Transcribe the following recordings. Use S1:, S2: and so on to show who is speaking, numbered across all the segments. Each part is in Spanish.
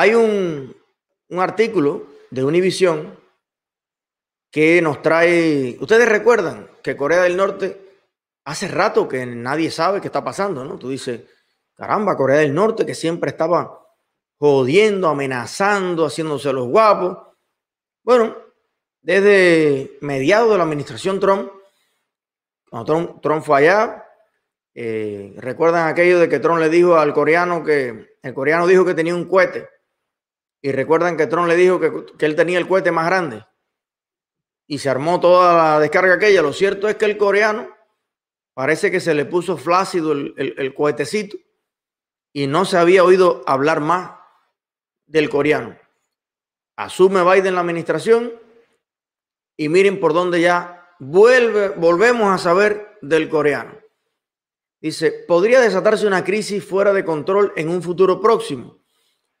S1: Hay un, un artículo de Univision que nos trae. Ustedes recuerdan que Corea del Norte hace rato que nadie sabe qué está pasando, ¿no? Tú dices, caramba, Corea del Norte que siempre estaba jodiendo, amenazando, haciéndose los guapos. Bueno, desde mediados de la administración Trump, cuando Trump, fue allá, eh, recuerdan aquello de que Trump le dijo al coreano que el coreano dijo que tenía un cohete y recuerdan que Trump le dijo que, que él tenía el cohete más grande y se armó toda la descarga aquella. Lo cierto es que el coreano parece que se le puso flácido el, el, cohetecito y no se había oído hablar más del coreano. Asume Biden la administración y miren por dónde ya vuelve, volvemos a saber del coreano. Dice, podría desatarse una crisis fuera de control en un futuro próximo,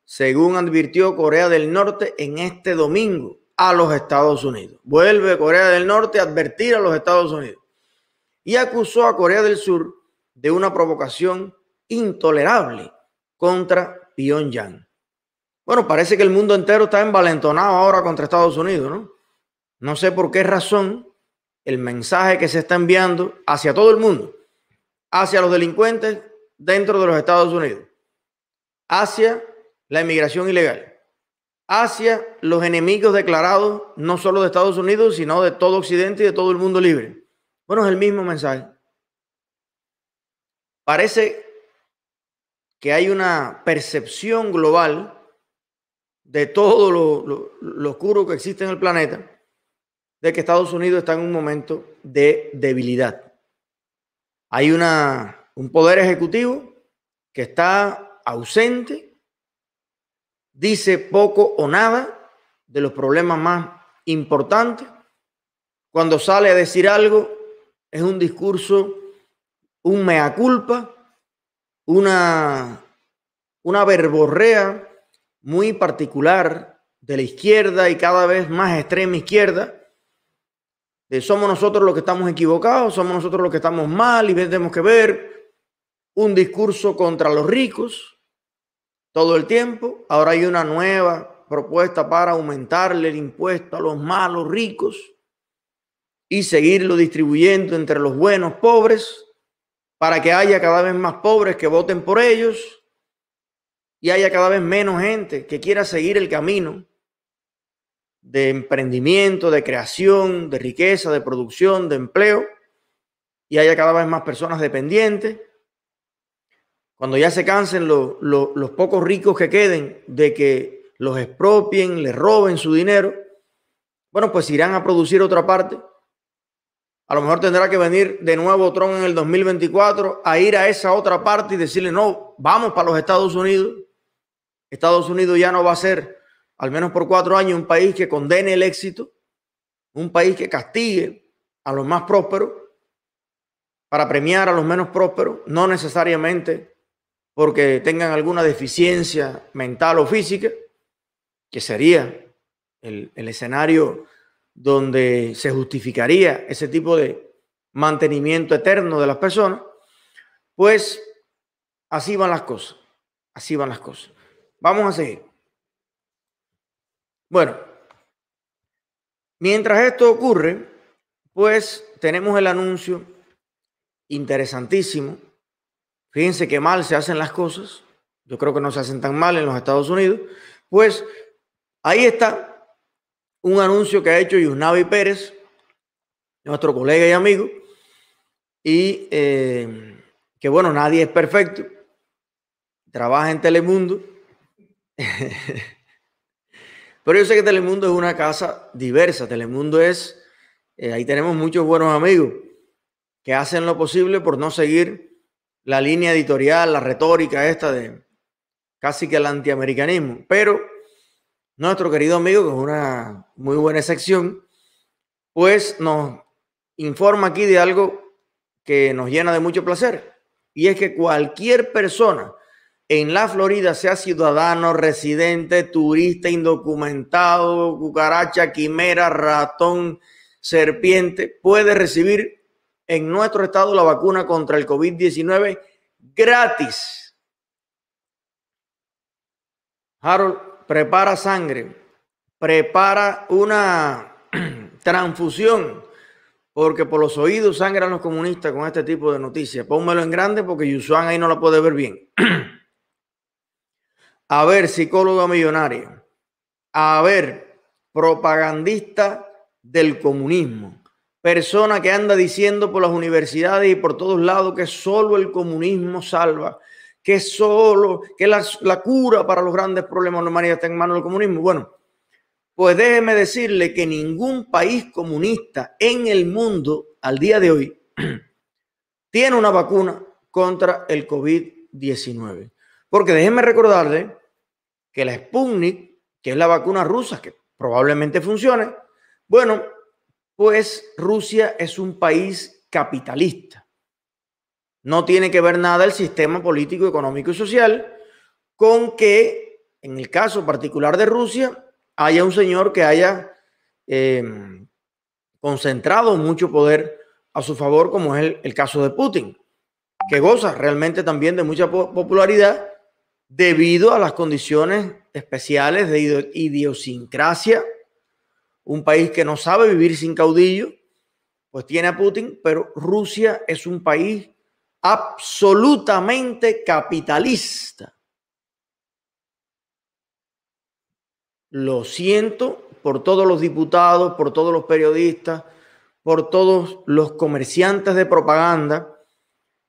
S1: según advirtió Corea del Norte en este domingo a los Estados Unidos. Vuelve Corea del Norte a advertir a los Estados Unidos y acusó a Corea del Sur de una provocación intolerable contra Pyongyang. Bueno, parece que el mundo entero está envalentonado ahora contra Estados Unidos, ¿no? No sé por qué razón el mensaje que se está enviando hacia todo el mundo, hacia los delincuentes dentro de los Estados Unidos, hacia la inmigración ilegal, hacia los enemigos declarados no solo de Estados Unidos, sino de todo Occidente y de todo el mundo libre. Bueno, es el mismo mensaje. Parece que hay una percepción global de todo lo, oscuro que existe en el planeta, de que Estados Unidos está en un momento de debilidad. Hay una, un poder ejecutivo que está ausente dice poco o nada de los problemas más importantes. Cuando sale a decir algo, es un discurso, un mea culpa, una, una verborrea muy particular de la izquierda y cada vez más extrema izquierda. Somos nosotros los que estamos equivocados, somos nosotros los que estamos mal y tenemos que ver un discurso contra los ricos, todo el tiempo. Ahora hay una nueva propuesta para aumentarle el impuesto a los malos ricos y seguirlo distribuyendo entre los buenos pobres para que haya cada vez más pobres que voten por ellos y haya cada vez menos gente que quiera seguir el camino de emprendimiento, de creación, de riqueza, de producción, de empleo y haya cada vez más personas dependientes cuando ya se cansen los pocos ricos que queden de que los expropien, les roben su dinero, bueno, pues irán a producir otra parte. A lo mejor tendrá que venir de nuevo Trump en el 2024 a ir a esa otra parte y decirle, no, vamos para los Estados Unidos. Estados Unidos ya no va a ser, al menos por cuatro años, un país que condene el éxito, un país que castigue a los más prósperos para premiar a los menos prósperos, no necesariamente porque tengan alguna deficiencia mental o física, que sería el, escenario donde se justificaría ese tipo de mantenimiento eterno de las personas, pues así van las cosas, así van las cosas. Vamos a seguir. Bueno, mientras esto ocurre, pues tenemos el anuncio interesantísimo Fíjense qué mal se hacen las cosas. Yo creo que no se hacen tan mal en los Estados Unidos. Pues ahí está un anuncio que ha hecho Yusnavi Pérez, nuestro colega y amigo, y eh, que bueno, nadie es perfecto. Trabaja en Telemundo. Pero yo sé que Telemundo es una casa diversa. Telemundo es, eh, ahí tenemos muchos buenos amigos que hacen lo posible por no seguir la línea editorial, la retórica esta de casi que el antiamericanismo. Pero nuestro querido amigo, que es una muy buena sección, pues nos informa aquí de algo que nos llena de mucho placer. Y es que cualquier persona en la Florida, sea ciudadano, residente, turista, indocumentado, cucaracha, quimera, ratón, serpiente, puede recibir en nuestro estado la vacuna contra el COVID-19 gratis. Harold, prepara sangre, prepara una transfusión, porque por los oídos sangran los comunistas con este tipo de noticias. Pónmelo en grande porque Yusuan ahí no la puede ver bien. A ver, psicóloga millonaria. A ver, propagandista del comunismo. Persona que anda diciendo por las universidades y por todos lados que solo el comunismo salva, que solo, que la, la cura para los grandes problemas de la humanidad está en manos del comunismo. Bueno, pues déjeme decirle que ningún país comunista en el mundo al día de hoy tiene una vacuna contra el COVID-19. Porque déjeme recordarle que la Sputnik, que es la vacuna rusa, que probablemente funcione, bueno, pues Rusia es un país capitalista. No tiene que ver nada el sistema político, económico y social con que, en el caso particular de Rusia, haya un señor que haya eh, concentrado mucho poder a su favor, como es el, el caso de Putin, que goza realmente también de mucha popularidad debido a las condiciones especiales de idiosincrasia. Un país que no sabe vivir sin caudillo, pues tiene a Putin, pero Rusia es un país absolutamente capitalista. Lo siento por todos los diputados, por todos los periodistas, por todos los comerciantes de propaganda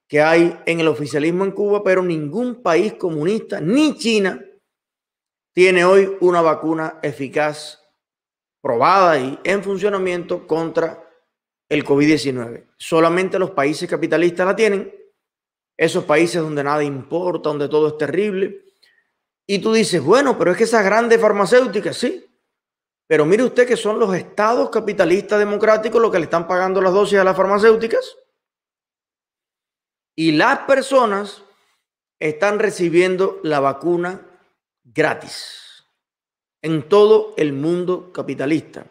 S1: que hay en el oficialismo en Cuba, pero ningún país comunista, ni China, tiene hoy una vacuna eficaz, probada y en funcionamiento contra el COVID-19. Solamente los países capitalistas la tienen, esos países donde nada importa, donde todo es terrible. Y tú dices, bueno, pero es que esas grandes farmacéuticas, sí. Pero mire usted que son los estados capitalistas democráticos los que le están pagando las dosis a las farmacéuticas. Y las personas están recibiendo la vacuna gratis en todo el mundo capitalista.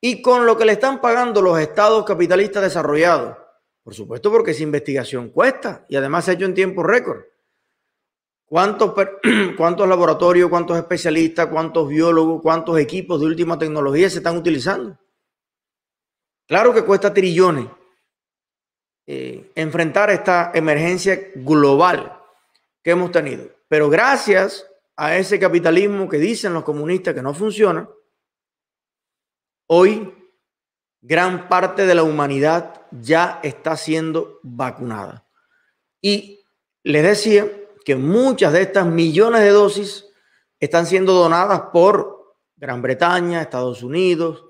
S1: Y con lo que le están pagando los estados capitalistas desarrollados. Por supuesto, porque esa investigación cuesta y además se ha hecho en tiempo récord. ¿Cuántos, ¿Cuántos laboratorios, cuántos especialistas, cuántos biólogos, cuántos equipos de última tecnología se están utilizando? Claro que cuesta trillones eh, enfrentar esta emergencia global que hemos tenido. Pero gracias a ese capitalismo que dicen los comunistas que no funciona, hoy gran parte de la humanidad ya está siendo vacunada. Y les decía que muchas de estas millones de dosis están siendo donadas por Gran Bretaña, Estados Unidos,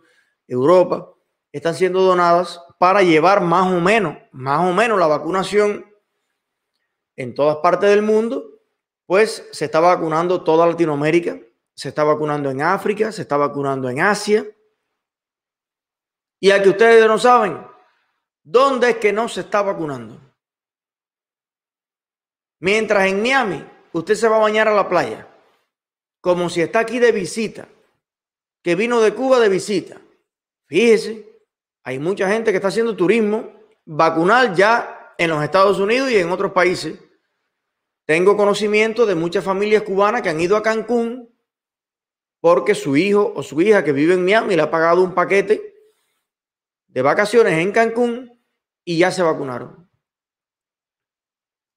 S1: Europa, están siendo donadas para llevar más o menos, más o menos la vacunación en todas partes del mundo, pues se está vacunando toda Latinoamérica, se está vacunando en África, se está vacunando en Asia. Y a que ustedes no saben, ¿dónde es que no se está vacunando? Mientras en Miami usted se va a bañar a la playa, como si está aquí de visita, que vino de Cuba de visita. Fíjese, hay mucha gente que está haciendo turismo vacunal ya en los Estados Unidos y en otros países. Tengo conocimiento de muchas familias cubanas que han ido a Cancún porque su hijo o su hija que vive en Miami le ha pagado un paquete de vacaciones en Cancún y ya se vacunaron.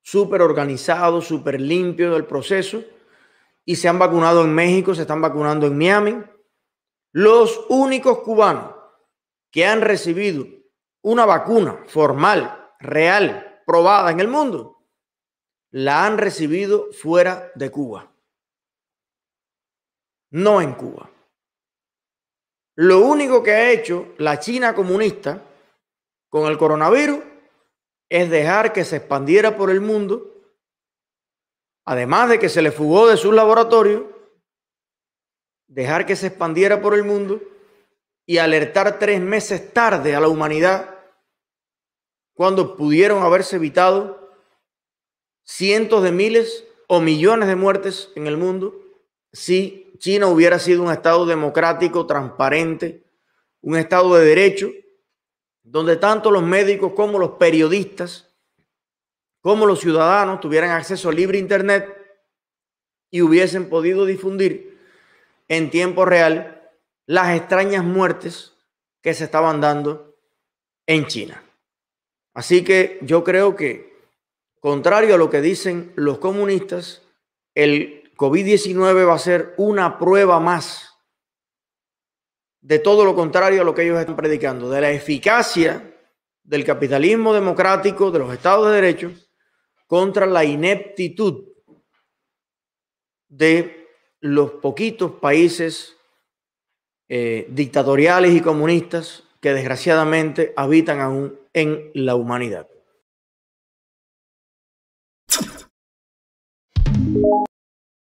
S1: Súper organizado, súper limpio el proceso. Y se han vacunado en México, se están vacunando en Miami. Los únicos cubanos que han recibido una vacuna formal, real, probada en el mundo, la han recibido fuera de Cuba, no en Cuba. Lo único que ha hecho la China comunista con el coronavirus es dejar que se expandiera por el mundo, además de que se le fugó de su laboratorio, dejar que se expandiera por el mundo y alertar tres meses tarde a la humanidad cuando pudieron haberse evitado cientos de miles o millones de muertes en el mundo si China hubiera sido un Estado democrático, transparente, un Estado de derecho, donde tanto los médicos como los periodistas, como los ciudadanos tuvieran acceso a libre Internet y hubiesen podido difundir en tiempo real las extrañas muertes que se estaban dando en China. Así que yo creo que, contrario a lo que dicen los comunistas, el COVID-19 va a ser una prueba más de todo lo contrario a lo que ellos están predicando, de la eficacia del capitalismo democrático, de los estados de derecho, contra la ineptitud de los poquitos países eh, dictatoriales y comunistas que desgraciadamente habitan aún en la humanidad.